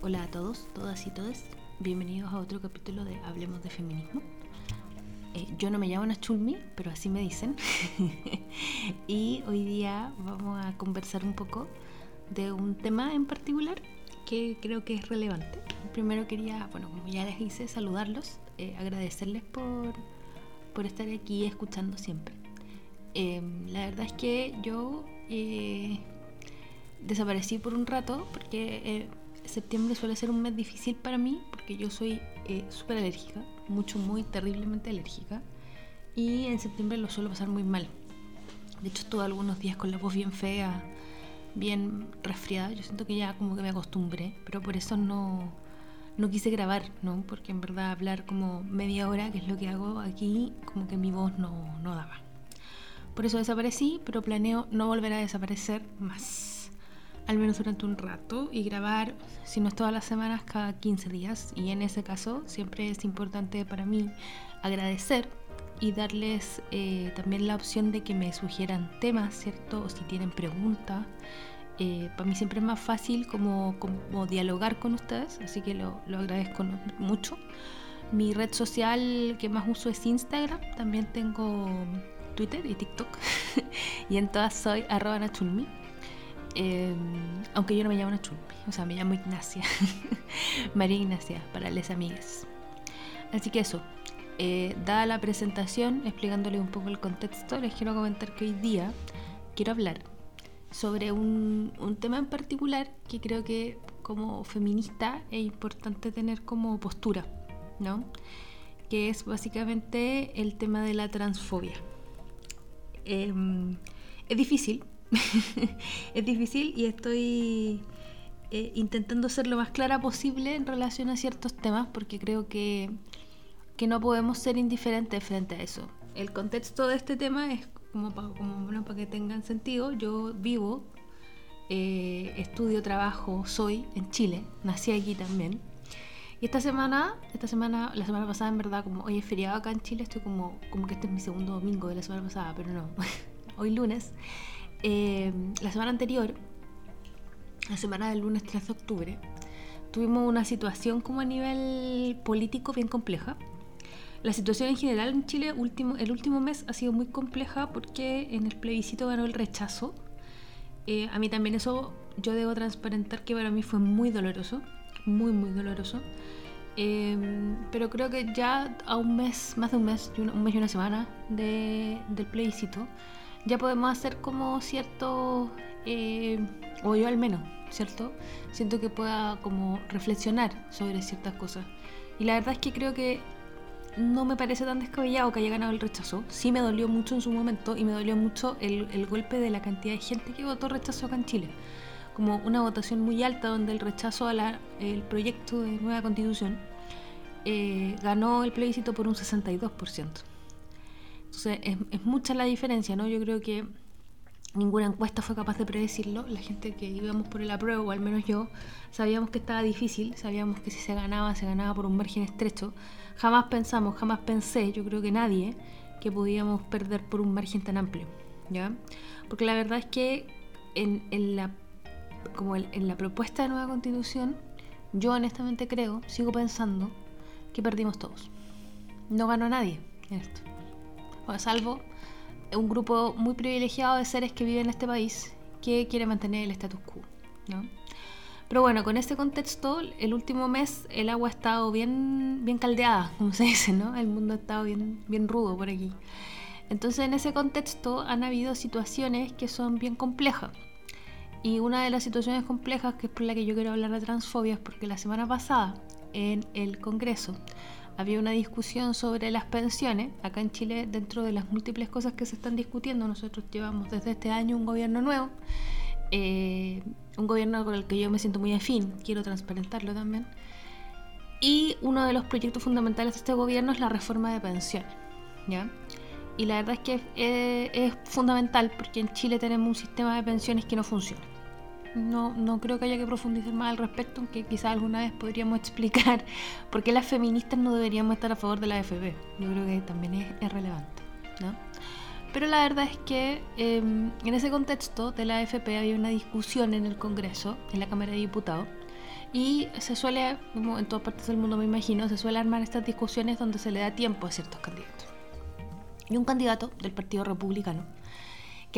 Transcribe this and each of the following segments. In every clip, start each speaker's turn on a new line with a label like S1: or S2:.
S1: Hola a todos, todas y todos. Bienvenidos a otro capítulo de Hablemos de Feminismo. Eh, yo no me llamo Nachulmi, pero así me dicen. y hoy día vamos a conversar un poco de un tema en particular que creo que es relevante. Primero quería, bueno, como ya les hice, saludarlos, eh, agradecerles por, por estar aquí escuchando siempre. Em, la verdad es que yo eh, desaparecí por un rato porque septiembre suele ser un mes difícil para mí porque yo soy eh, súper alérgica, mucho, muy terriblemente alérgica y en septiembre lo suelo pasar muy mal. De hecho, estuve algunos días con la voz bien fea, bien resfriada. Yo siento que ya como que me acostumbré, pero por eso no, no quise grabar, ¿no? Porque en verdad hablar como media hora, que es lo que hago aquí, como que mi voz no, no daba. Por eso desaparecí, pero planeo no volver a desaparecer más. Al menos durante un rato y grabar, si no es todas las semanas, cada 15 días. Y en ese caso siempre es importante para mí agradecer y darles eh, también la opción de que me sugieran temas, ¿cierto? O si tienen preguntas. Eh, para mí siempre es más fácil como, como dialogar con ustedes, así que lo, lo, agradezco mucho. Mi red social que más uso es Instagram, también tengo Twitter y TikTok. y en todas soy arroba nachulmi. Eh, aunque yo no me llamo Nachulmi, o sea, me llamo Ignacia. María Ignacia, para les amigas. Así que eso, eh, dada la presentación, explicándole un poco el contexto, les quiero comentar que hoy día quiero hablar sobre un, tema en particular que creo que como feminista es importante tener como postura, ¿no? Que es básicamente el tema de la transfobia. Eh, es difícil, es difícil y estoy eh, intentando ser lo más clara posible en relación a ciertos temas porque creo que, que no podemos ser indiferentes frente a eso. El contexto de este tema es como para, como, bueno, que tengan sentido. Yo vivo, eh, estudio, trabajo, soy en Chile, nací aquí también. Y esta semana, esta semana, la semana pasada en verdad, como hoy es feriado acá en Chile, estoy como, como que este es mi segundo domingo de la semana pasada, pero no, hoy lunes. Eh, la semana anterior, la semana del lunes 3 de octubre, tuvimos una situación como a nivel político bien compleja. La situación en general en Chile último, el último mes ha sido muy compleja porque en el plebiscito ganó el rechazo. Eh, a mí también eso, yo debo transparentar que para mí fue muy doloroso muy, muy doloroso. Eh, pero creo que ya a un mes, más de un mes, un mes y una semana de, del plebiscito, ya podemos hacer como cierto, eh, o yo al menos, ¿cierto? Siento que pueda como reflexionar sobre ciertas cosas. Y la verdad es que creo que no me parece tan descabellado que haya ganado el rechazo. Sí me dolió mucho en su momento y me dolió mucho el, golpe de la cantidad de gente que votó rechazo acá en Chile como una votación muy alta donde el rechazo al proyecto de nueva constitución eh, ganó el plebiscito por un 62%. Entonces es, es, mucha la diferencia, ¿no? Yo creo que ninguna encuesta fue capaz de predecirlo. La gente que íbamos por el apruebo, o al menos yo, sabíamos que estaba difícil, sabíamos que si se ganaba, se ganaba por un margen estrecho. Jamás pensamos, jamás pensé, yo creo que nadie, que podíamos perder por un margen tan amplio, ¿ya? Porque la verdad es que en, en la como en la propuesta de nueva constitución, yo honestamente creo, sigo pensando, que perdimos todos. No ganó nadie en esto. Salvo un grupo muy privilegiado de seres que viven en este país que quiere mantener el status quo. ¿no? Pero bueno, con este contexto, el último mes el agua ha estado bien, bien caldeada, como se dice, ¿no? El mundo ha estado bien, bien rudo por aquí. Entonces, en ese contexto han habido situaciones que son bien complejas. Y una de las situaciones complejas, que es por la que yo quiero hablar de transfobia, es porque la semana pasada en el Congreso había una discusión sobre las pensiones. Acá en Chile, dentro de las múltiples cosas que se están discutiendo, nosotros llevamos desde este año un gobierno nuevo, eh, un gobierno con el que yo me siento muy afín, quiero transparentarlo también. Y uno de los proyectos fundamentales de este gobierno es la reforma de pensiones. ¿ya? Y la verdad es que es, es, fundamental porque en Chile tenemos un sistema de pensiones que no funciona. No, no creo que haya que profundizar más al respecto, aunque quizás alguna vez podríamos explicar por qué las feministas no deberíamos estar a favor de la AFP. Yo creo que también es, relevante. ¿no? Pero la verdad es que eh, en ese contexto de la AFP había una discusión en el Congreso, en la Cámara de Diputados, Y se suele, como en todas partes del mundo me imagino, se suele armar estas discusiones donde se le da tiempo a ciertos candidatos. Y un candidato del Partido Republicano,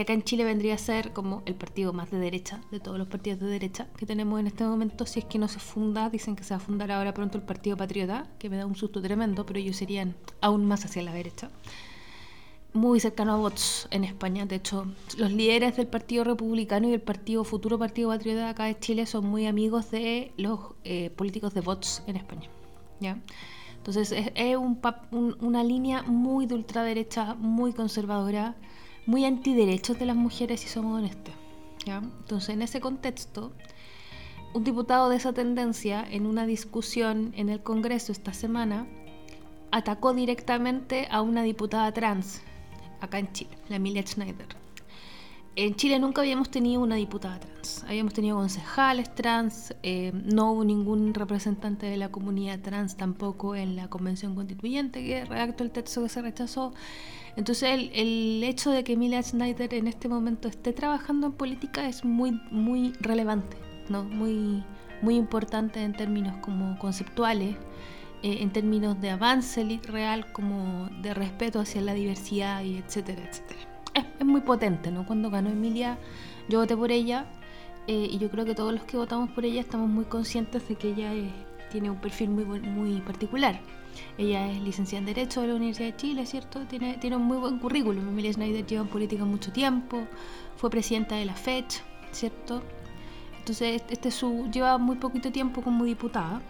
S1: que acá en Chile vendría a ser como el partido más de derecha de todos los partidos de derecha que tenemos en este momento, si es que no se funda, dicen que se va a fundar ahora pronto el Partido Patriota, que me da un susto tremendo, pero ellos serían aún más hacia la derecha muy cercano a Vox en España. De hecho, los líderes del Partido Republicano y del Partido Futuro Partido Patriota acá de Chile son muy amigos de los eh, políticos de Vox en España. ¿ya? Entonces es, una línea muy de ultraderecha, muy conservadora, muy antiderechos de las mujeres, si somos honestos. ¿ya? Entonces en ese contexto, un diputado de esa tendencia en una discusión en el Congreso esta semana atacó directamente a una diputada trans acá en Chile, la Emilia Schneider. En Chile nunca habíamos tenido una diputada trans, habíamos tenido concejales trans, eh, no hubo ningún representante de la comunidad trans tampoco en la convención constituyente que redactó el texto que se rechazó. Entonces el, el hecho de que Emilia Schneider en este momento esté trabajando en política es muy, muy relevante, ¿no? muy, muy importante en términos como conceptuales eh, en términos de avance real como de respeto hacia la diversidad y etcétera, etcétera. Es, muy potente, ¿no? Cuando ganó Emilia, yo voté por ella eh, y yo creo que todos los que votamos por ella estamos muy conscientes de que ella tiene un perfil muy, muy particular. Ella es licenciada en Derecho de la Universidad de Chile, ¿cierto? Tiene, tiene un muy buen currículum. Emilia Schneider lleva en política mucho tiempo, fue presidenta de la FECH, ¿cierto? Entonces, este su, lleva muy poquito tiempo como diputada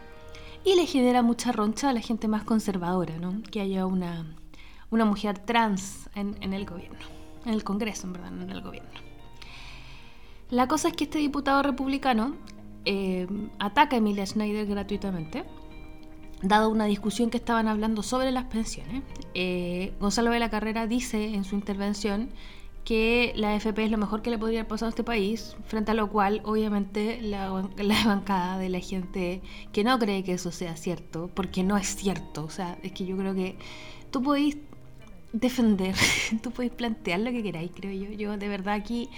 S1: y le genera mucha roncha a la gente más conservadora, ¿no? Que haya una, una mujer trans en, el gobierno, en el Congreso, en verdad, no en el gobierno. La cosa es que este diputado republicano eh, ataca a Emilia Schneider gratuitamente, dado una discusión que estaban hablando sobre las pensiones. Eh, Gonzalo de la Carrera dice en su intervención que la AFP es lo mejor que le podría haber pasado a este país, frente a lo cual obviamente la, la, bancada de la gente que no cree que eso sea cierto, porque no es cierto, o sea, es que yo creo que tú podéis defender, tú podéis plantear lo que queráis, creo yo, yo de verdad aquí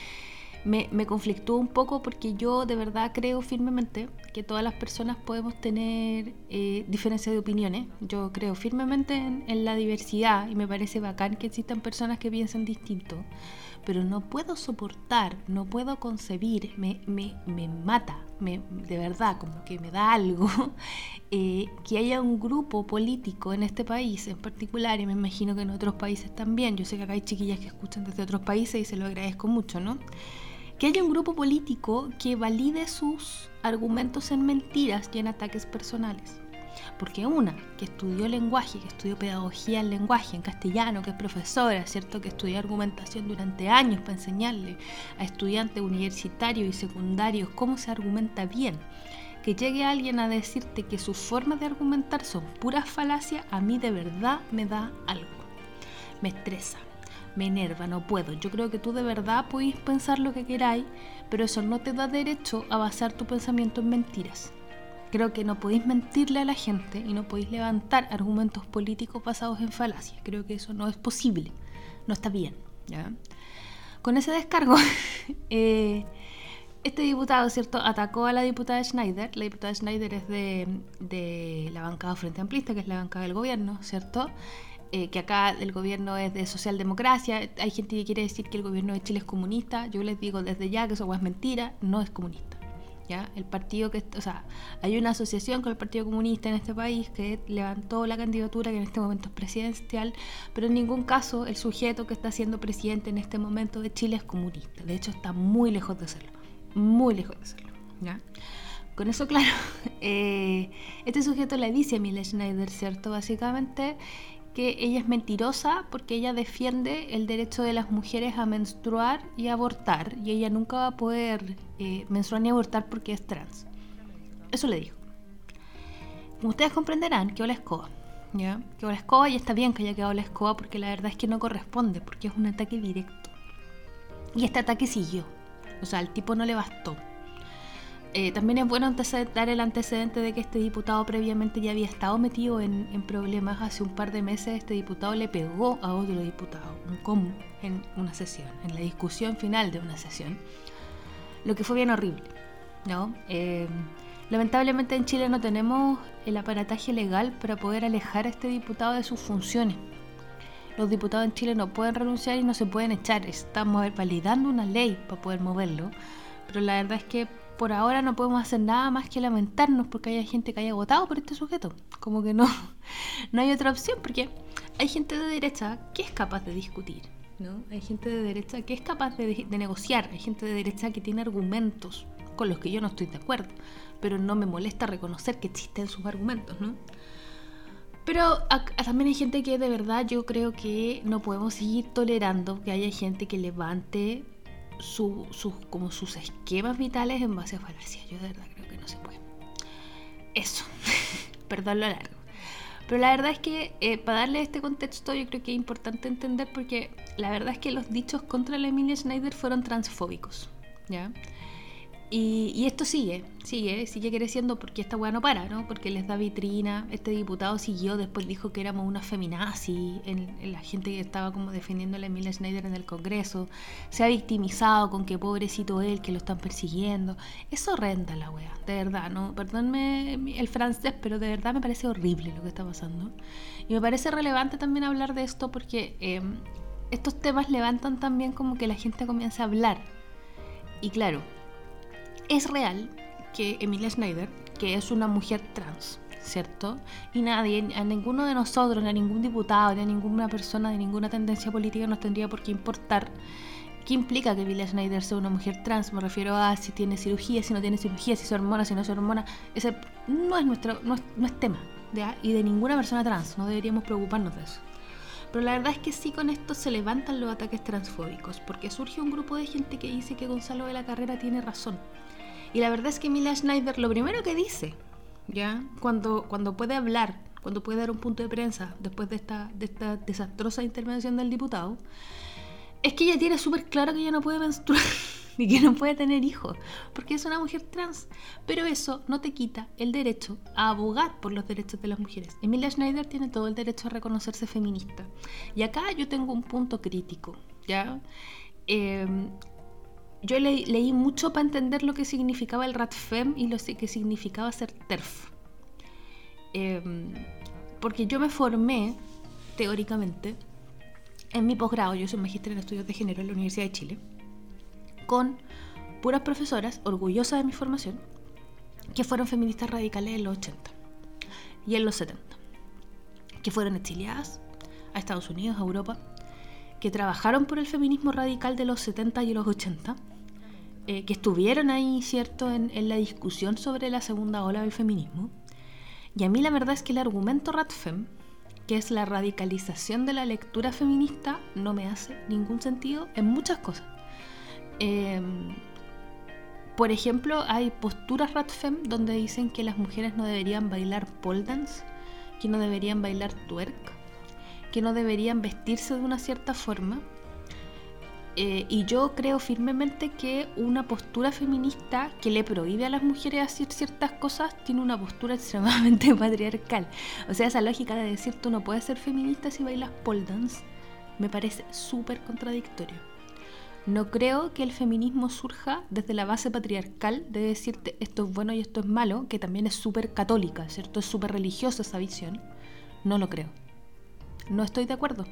S1: me, me conflictúa un poco porque yo de verdad creo firmemente que todas las personas podemos tener eh, diferencias de opiniones. Yo creo firmemente en, la diversidad y me parece bacán que existan personas que piensen distinto, pero no puedo soportar, no puedo concebir, me, me, me mata, me, de verdad, como que me da algo, eh, que haya un grupo político en este país en particular, y me imagino que en otros países también, yo sé que acá hay chiquillas que escuchan desde otros países y se lo agradezco mucho, ¿no? que haya un grupo político que valide sus argumentos en mentiras y en ataques personales. Porque una que estudió lenguaje, que estudió pedagogía en lenguaje, en castellano, que es profesora, ¿cierto? Que estudió argumentación durante años para enseñarle a estudiantes universitarios y secundarios cómo se argumenta bien. Que llegue alguien a decirte que sus formas de argumentar son puras falacias, a mí de verdad me da algo. Me estresa, me enerva, no puedo. Yo creo que tú de verdad podéis pensar lo que queráis, pero eso no te da derecho a basar tu pensamiento en mentiras. Creo que no podéis mentirle a la gente y no podéis levantar argumentos políticos basados en falacias. Creo que eso no es posible, no está bien. ¿ya? Con ese descargo, eh, este diputado, ¿cierto?, atacó a la diputada Schneider. La diputada Schneider es de, la bancada Frente Amplista, que es la bancada del gobierno, ¿cierto? Eh, que acá el gobierno es de socialdemocracia, hay gente que quiere decir que el gobierno de Chile es comunista, yo les digo desde ya que eso es mentira, no es comunista. El partido que, o sea, hay una asociación con el Partido Comunista en este país que levantó la candidatura que en este momento es presidencial, pero en ningún caso el sujeto que está siendo presidente en este momento de Chile es comunista, de hecho está muy lejos de serlo, muy lejos de serlo. ¿ya? Con eso claro, eh, este sujeto le dice a Schneider, ¿cierto? Básicamente que ella es mentirosa porque ella defiende el derecho de las mujeres a menstruar y abortar y ella nunca va a poder eh, menstruar ni abortar porque es trans. Eso le dijo. Ustedes comprenderán, que la escoba. ¿ya? Que la escoba y está bien que haya quedado la escoba porque la verdad es que no corresponde porque es un ataque directo. Y este ataque siguió. O sea, al tipo no le bastó. Eh, también es bueno dar el antecedente de que este diputado previamente ya había estado metido en, problemas. Hace un par de meses este diputado le pegó a otro diputado, un común, en una sesión, en la discusión final de una sesión. Lo que fue bien horrible, ¿no? Eh, Lamentablemente en Chile no tenemos el aparataje legal para poder alejar a este diputado de sus funciones. Los diputados en Chile no pueden renunciar y no se pueden echar. Estamos validando una ley para poder moverlo. Pero la verdad es que por ahora no podemos hacer nada más que lamentarnos porque haya gente que haya votado por este sujeto. Como que no, no hay otra opción porque hay gente de derecha que es capaz de discutir. ¿no? Hay gente de derecha que es capaz de, de negociar. Hay gente de derecha que tiene argumentos con los que yo no estoy de acuerdo. Pero no me molesta reconocer que existen sus argumentos. ¿no? Pero también hay gente que de verdad yo creo que no podemos seguir tolerando que haya gente que levante sus, como sus esquemas vitales en base a falacias. Yo de verdad creo que no se puede. Eso, perdón lo largo. Pero la verdad es que eh, para darle este contexto yo creo que es importante entender porque la verdad es que los dichos contra la Emilia Schneider fueron transfóbicos. ¿ya? Y, esto sigue, sigue, sigue creciendo porque esta weá no para, ¿no? Porque les da vitrina. Este diputado siguió, después dijo que éramos una feminazi, en, la gente que estaba como defendiendo a Emilia Schneider en el Congreso. Se ha victimizado con que pobrecito él, que lo están persiguiendo. Eso renta la weá, de verdad, ¿no? Perdónme el francés, pero de verdad me parece horrible lo que está pasando. Y me parece relevante también hablar de esto porque em, estos temas levantan también como que la gente comienza a hablar. Y claro, es real que Emilia Schneider, que es una mujer trans, ¿cierto? Y nadie, a ninguno de nosotros, ni a ningún diputado, ni a ninguna persona de ninguna tendencia política nos tendría por qué importar qué implica que Emilia Schneider sea una mujer trans. Me refiero a si tiene cirugía, si no tiene cirugía, si es hormona, si no es hormona. Ese no es nuestro, no es, tema. Y de ninguna persona trans, no deberíamos preocuparnos de eso. Pero la verdad es que sí con esto se levantan los ataques transfóbicos, porque surge un grupo de gente que dice que Gonzalo de la Carrera tiene razón y la verdad es que Mila Schneider lo primero que dice, ¿ya? Cuando, cuando puede hablar, cuando puede dar un punto de prensa después de esta, de esta desastrosa intervención del diputado, es que ella tiene súper claro que ella no puede menstruar y que no puede tener hijos, porque es una mujer trans. Pero eso no te quita el derecho a abogar por los derechos de las mujeres. Emilia Schneider tiene todo el derecho a reconocerse feminista. Y acá yo tengo un punto crítico, ¿ya? Eh, yo leí mucho para entender lo que significaba el RATFEM y lo que significaba ser TERF. Em, porque yo me formé, teóricamente, en mi posgrado, yo soy magíster en estudios de género en la Universidad de Chile, con puras profesoras, orgullosas de mi formación, que fueron feministas radicales en los 80 y en los 70, que fueron exiliadas a Estados Unidos, a Europa, que trabajaron por el feminismo radical de los 70 y los 80 eh, que estuvieron ahí, ¿cierto?, en, la discusión sobre la segunda ola del feminismo. Y a mí la verdad es que el argumento Ratfem, que es la radicalización de la lectura feminista, no me hace ningún sentido en muchas cosas. Em, por ejemplo, hay posturas Ratfem donde dicen que las mujeres no deberían bailar pole dance, que no deberían bailar twerk, que no deberían vestirse de una cierta forma, eh, y yo creo firmemente que una postura feminista que le prohíbe a las mujeres hacer ciertas cosas tiene una postura extremadamente patriarcal. O sea, esa lógica de decir tú no puedes ser feminista si bailas pole dance me parece súper contradictorio. No creo que el feminismo surja desde la base patriarcal de decirte esto es bueno y esto es malo, que también es súper católica, ¿cierto? Es súper religiosa esa visión. No lo creo. No estoy de acuerdo.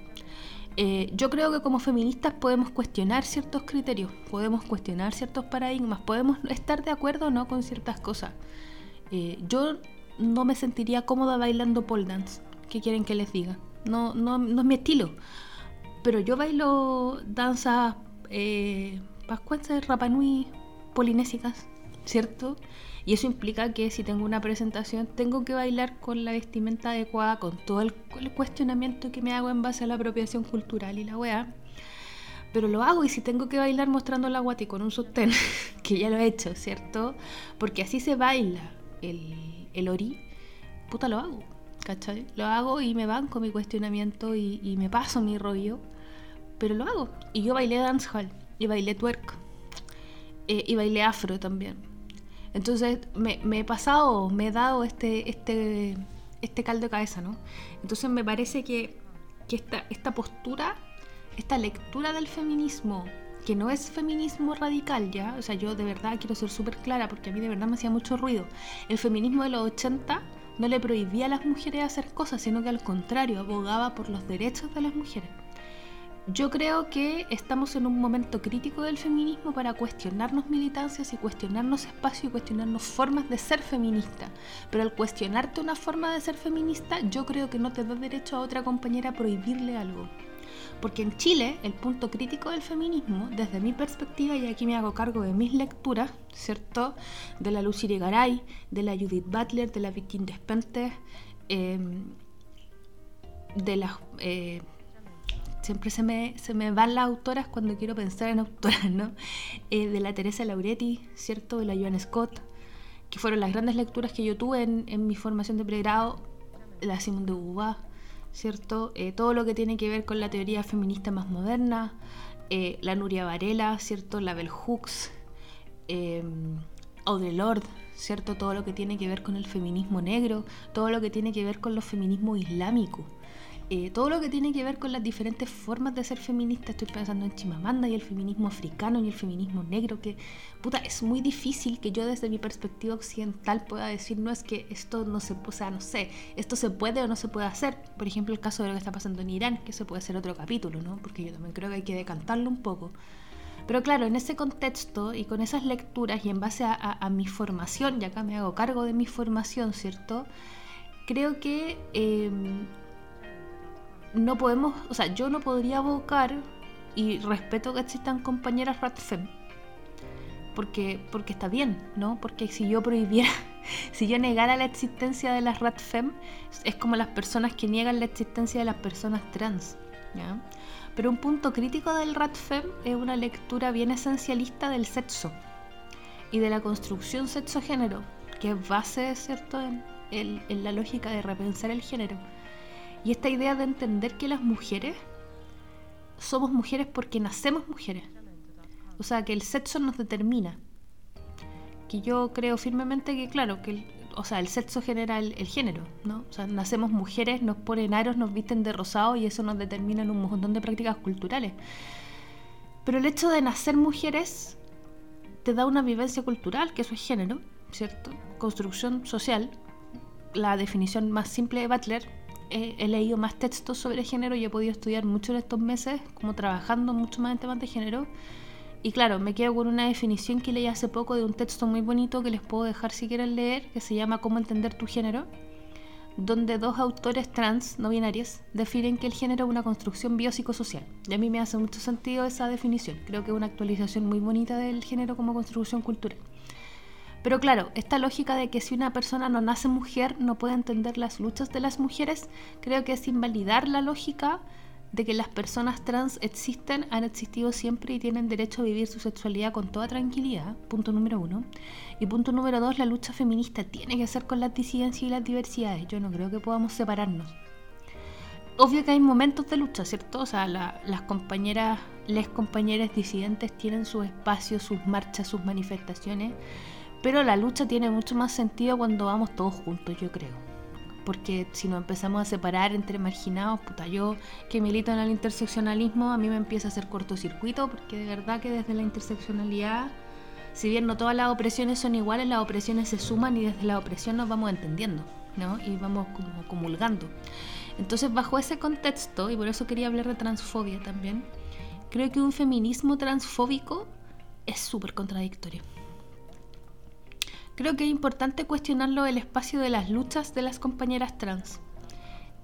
S1: Eh, yo creo que como feministas podemos cuestionar ciertos criterios, podemos cuestionar ciertos paradigmas, podemos estar de acuerdo o no con ciertas cosas. Eh, yo no me sentiría cómoda bailando pole dance. ¿Qué quieren que les diga? No, no, no es mi estilo. Pero yo bailo danzas eh, pascuenses, rapanui, polinésicas, ¿cierto? Y eso implica que si tengo una presentación tengo que bailar con la vestimenta adecuada, con todo el, cuestionamiento que me hago en base a la apropiación cultural y la weá. Pero lo hago y si tengo que bailar mostrando la guati con un sostén, que ya lo he hecho, ¿cierto? Porque así se baila el, el ori, puta lo hago, ¿cachai? Lo hago y me banco mi cuestionamiento y, me paso mi rollo, pero lo hago. Y yo bailé dancehall y bailé twerk eh, y bailé afro también entonces me, he pasado, me he dado este, este, este caldo de cabeza, ¿no? Entonces me parece que, esta, esta postura, esta lectura del feminismo que no es feminismo radical, ¿ya? O sea, yo de verdad quiero ser súper clara porque a mí de verdad me hacía mucho ruido. El feminismo de los 80 no le prohibía a las mujeres hacer cosas, sino que al contrario, abogaba por los derechos de las mujeres. Yo creo que estamos en un momento crítico del feminismo para cuestionarnos militancias y cuestionarnos espacio y cuestionarnos formas de ser feminista. Pero al cuestionarte una forma de ser feminista, yo creo que no te da derecho a otra compañera a prohibirle algo. Porque en Chile el punto crítico del feminismo, desde mi perspectiva, y aquí me hago cargo de mis lecturas, ¿cierto? De la Lucy Garay, de la Judith Butler, de la Vicky Despentes, em, de las... Eh, siempre se me, se me van las autoras cuando quiero pensar en autoras, ¿no? Eh, de la Teresa Lauretti, ¿cierto? De la Joan Scott, que fueron las grandes lecturas que yo tuve en, en mi formación de pregrado, la Simone de Beauvoir, ¿cierto? Eh, todo lo que tiene que ver con la teoría feminista más moderna, eh, la Nuria Varela, ¿cierto? La Bell Hooks, eh, Audre Lorde, ¿cierto? Todo lo que tiene que ver con el feminismo negro, todo lo que tiene que ver con los feminismos islámicos. Eh, todo lo que tiene que ver con las diferentes formas de ser feminista, estoy pensando en Chimamanda y el feminismo africano y el feminismo negro, que puta, es muy difícil que yo desde mi perspectiva occidental pueda decir, no es que esto no se, o sea, no sé, esto se puede o no se puede hacer. Por ejemplo, el caso de lo que está pasando en Irán, que se puede hacer otro capítulo, ¿no? Porque yo también creo que hay que decantarlo un poco. Pero claro, en ese contexto y con esas lecturas y en base a, mi formación, y acá me hago cargo de mi formación, ¿cierto? Creo que em, no podemos, o sea, yo no podría abocar y respeto que existan compañeras RATFEM. Porque, porque está bien, ¿no? Porque si yo prohibiera, si yo negara la existencia de las RATFEM, es como las personas que niegan la existencia de las personas trans, ¿ya? Pero un punto crítico del RATFEM es una lectura bien esencialista del sexo y de la construcción sexo-género, que es base, ¿cierto?, en, en la lógica de repensar el género y esta idea de entender que las mujeres somos mujeres porque nacemos mujeres. O sea, que el sexo nos determina. Que yo creo firmemente que, claro, que el, o sea, el sexo genera el, género, ¿no? O sea, nacemos mujeres, nos ponen aros, nos visten de rosado y eso nos determina en un montón de prácticas culturales. Pero el hecho de nacer mujeres te da una vivencia cultural, que eso es género, ¿cierto? Construcción social. La definición más simple de Butler he, leído más textos sobre género y he podido estudiar mucho en estos meses, como trabajando mucho más en temas de género. Y claro, me quedo con una definición que leí hace poco de un texto muy bonito que les puedo dejar si quieren leer, que se llama Cómo entender tu género, donde dos autores trans, no binarios, definen que el género es una construcción biopsicosocial. Y a mí me hace mucho sentido esa definición. Creo que es una actualización muy bonita del género como construcción cultural. Pero claro, esta lógica de que si una persona no nace mujer no puede entender las luchas de las mujeres, creo que es invalidar la lógica de que las personas trans existen, han existido siempre y tienen derecho a vivir su sexualidad con toda tranquilidad, punto número uno. Y punto número dos, la lucha feminista tiene que ser con las disidencias y las diversidades. Yo no creo que podamos separarnos. Obvio que hay momentos de lucha, ¿cierto? O sea, las compañeras, les compañeras disidentes tienen sus espacios, sus marchas, sus manifestaciones pero la lucha tiene mucho más sentido cuando vamos todos juntos, yo creo. Porque si nos empezamos a separar entre marginados, puta, yo que milito en el interseccionalismo, a mí me empieza a hacer cortocircuito, porque de verdad que desde la interseccionalidad, si bien no todas las opresiones son iguales, las opresiones se suman y desde la opresión nos vamos entendiendo, ¿no? Y vamos como comulgando. Entonces, bajo ese contexto, y por eso quería hablar de transfobia también, creo que un feminismo transfóbico es súper contradictorio. Creo que es importante cuestionarlo el espacio de las luchas de las compañeras trans.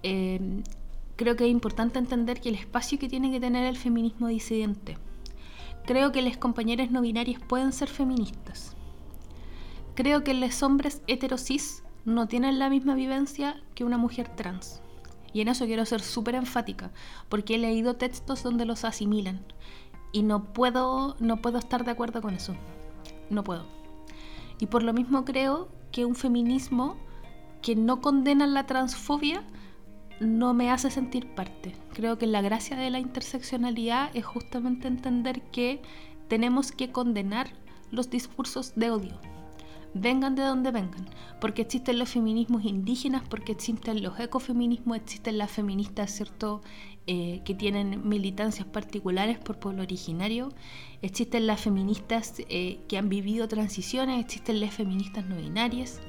S1: Eh, creo que es importante entender que el espacio que tiene que tener el feminismo disidente. Creo que las compañeras no binarias pueden ser feministas. Creo que los hombres heterosis no tienen la misma vivencia que una mujer trans. Y en eso quiero ser súper enfática, porque he leído textos donde los asimilan. Y no puedo, no puedo estar de acuerdo con eso. No puedo. Y por lo mismo creo que un feminismo que no condena la transfobia no me hace sentir parte. Creo que la gracia de la interseccionalidad es justamente entender que tenemos que condenar los discursos de odio. Vengan de donde vengan, porque existen los feminismos indígenas, porque existen los ecofeminismos, existen las feministas, ¿cierto?, eh, que tienen militancias particulares por pueblo originario, existen las feministas eh, que han vivido transiciones, existen las feministas no binarias,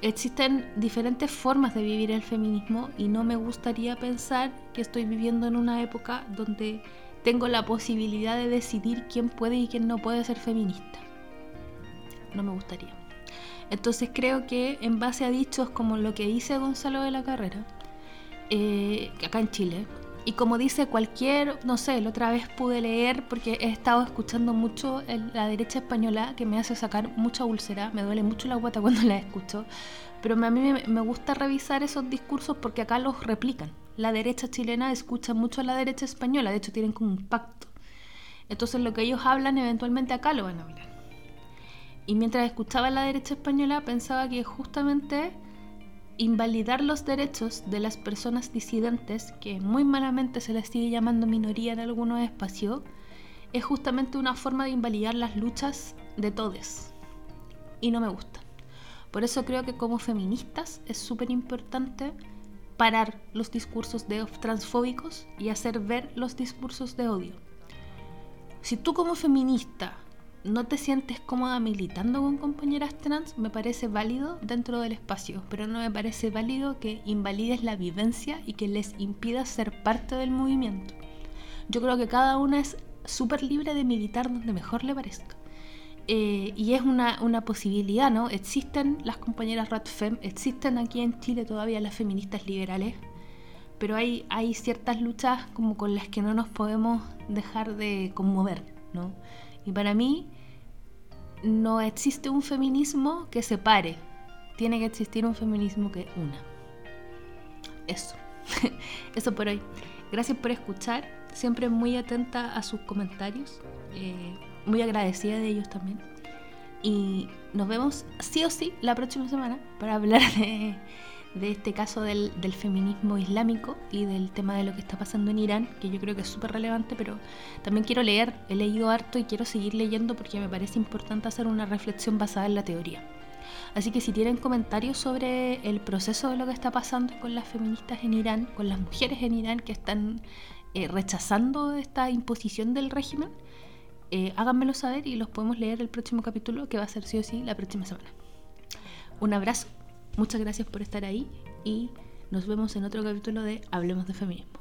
S1: existen diferentes formas de vivir el feminismo y no me gustaría pensar que estoy viviendo en una época donde tengo la posibilidad de decidir quién puede y quién no puede ser feminista. No me gustaría. Entonces creo que en base a dichos como lo que dice Gonzalo de la Carrera, eh, acá en Chile, y como dice cualquier, no sé, la otra vez pude leer porque he estado escuchando mucho la derecha española que me hace sacar mucha úlcera, me duele mucho la guata cuando la escucho, pero a mí me gusta revisar esos discursos porque acá los replican. La derecha chilena escucha mucho a la derecha española, de hecho tienen como un pacto. Entonces lo que ellos hablan eventualmente acá lo van a hablar. Y mientras escuchaba la derecha española pensaba que justamente invalidar los derechos de las personas disidentes, que muy malamente se les sigue llamando minoría en algunos espacios, es justamente una forma de invalidar las luchas de todos. Y no me gusta. Por eso creo que como feministas es súper importante parar los discursos de transfóbicos y hacer ver los discursos de odio. Si tú como feminista no te sientes cómoda militando con compañeras trans, me parece válido dentro del espacio, pero no me parece válido que invalides la vivencia y que les impidas ser parte del movimiento. Yo creo que cada una es súper libre de militar donde mejor le parezca. Eh, y es una, una, posibilidad, ¿no? Existen las compañeras RATFEM, existen aquí en Chile todavía las feministas liberales, pero hay, hay ciertas luchas como con las que no nos podemos dejar de conmover, ¿no? Y para mí no existe un feminismo que separe, tiene que existir un feminismo que una. Eso, eso por hoy. Gracias por escuchar, siempre muy atenta a sus comentarios, eh, muy agradecida de ellos también. Y nos vemos sí o sí la próxima semana para hablar de de este caso del, feminismo islámico y del tema de lo que está pasando en Irán, que yo creo que es súper relevante, pero también quiero leer, he leído harto y quiero seguir leyendo porque me parece importante hacer una reflexión basada en la teoría. Así que si tienen comentarios sobre el proceso de lo que está pasando con las feministas en Irán, con las mujeres en Irán que están eh, rechazando esta imposición del régimen, eh, háganmelo saber y los podemos leer el próximo capítulo que va a ser sí o sí la próxima semana. Un abrazo Muchas gracias por estar ahí y nos vemos en otro capítulo de Hablemos de Feminismo.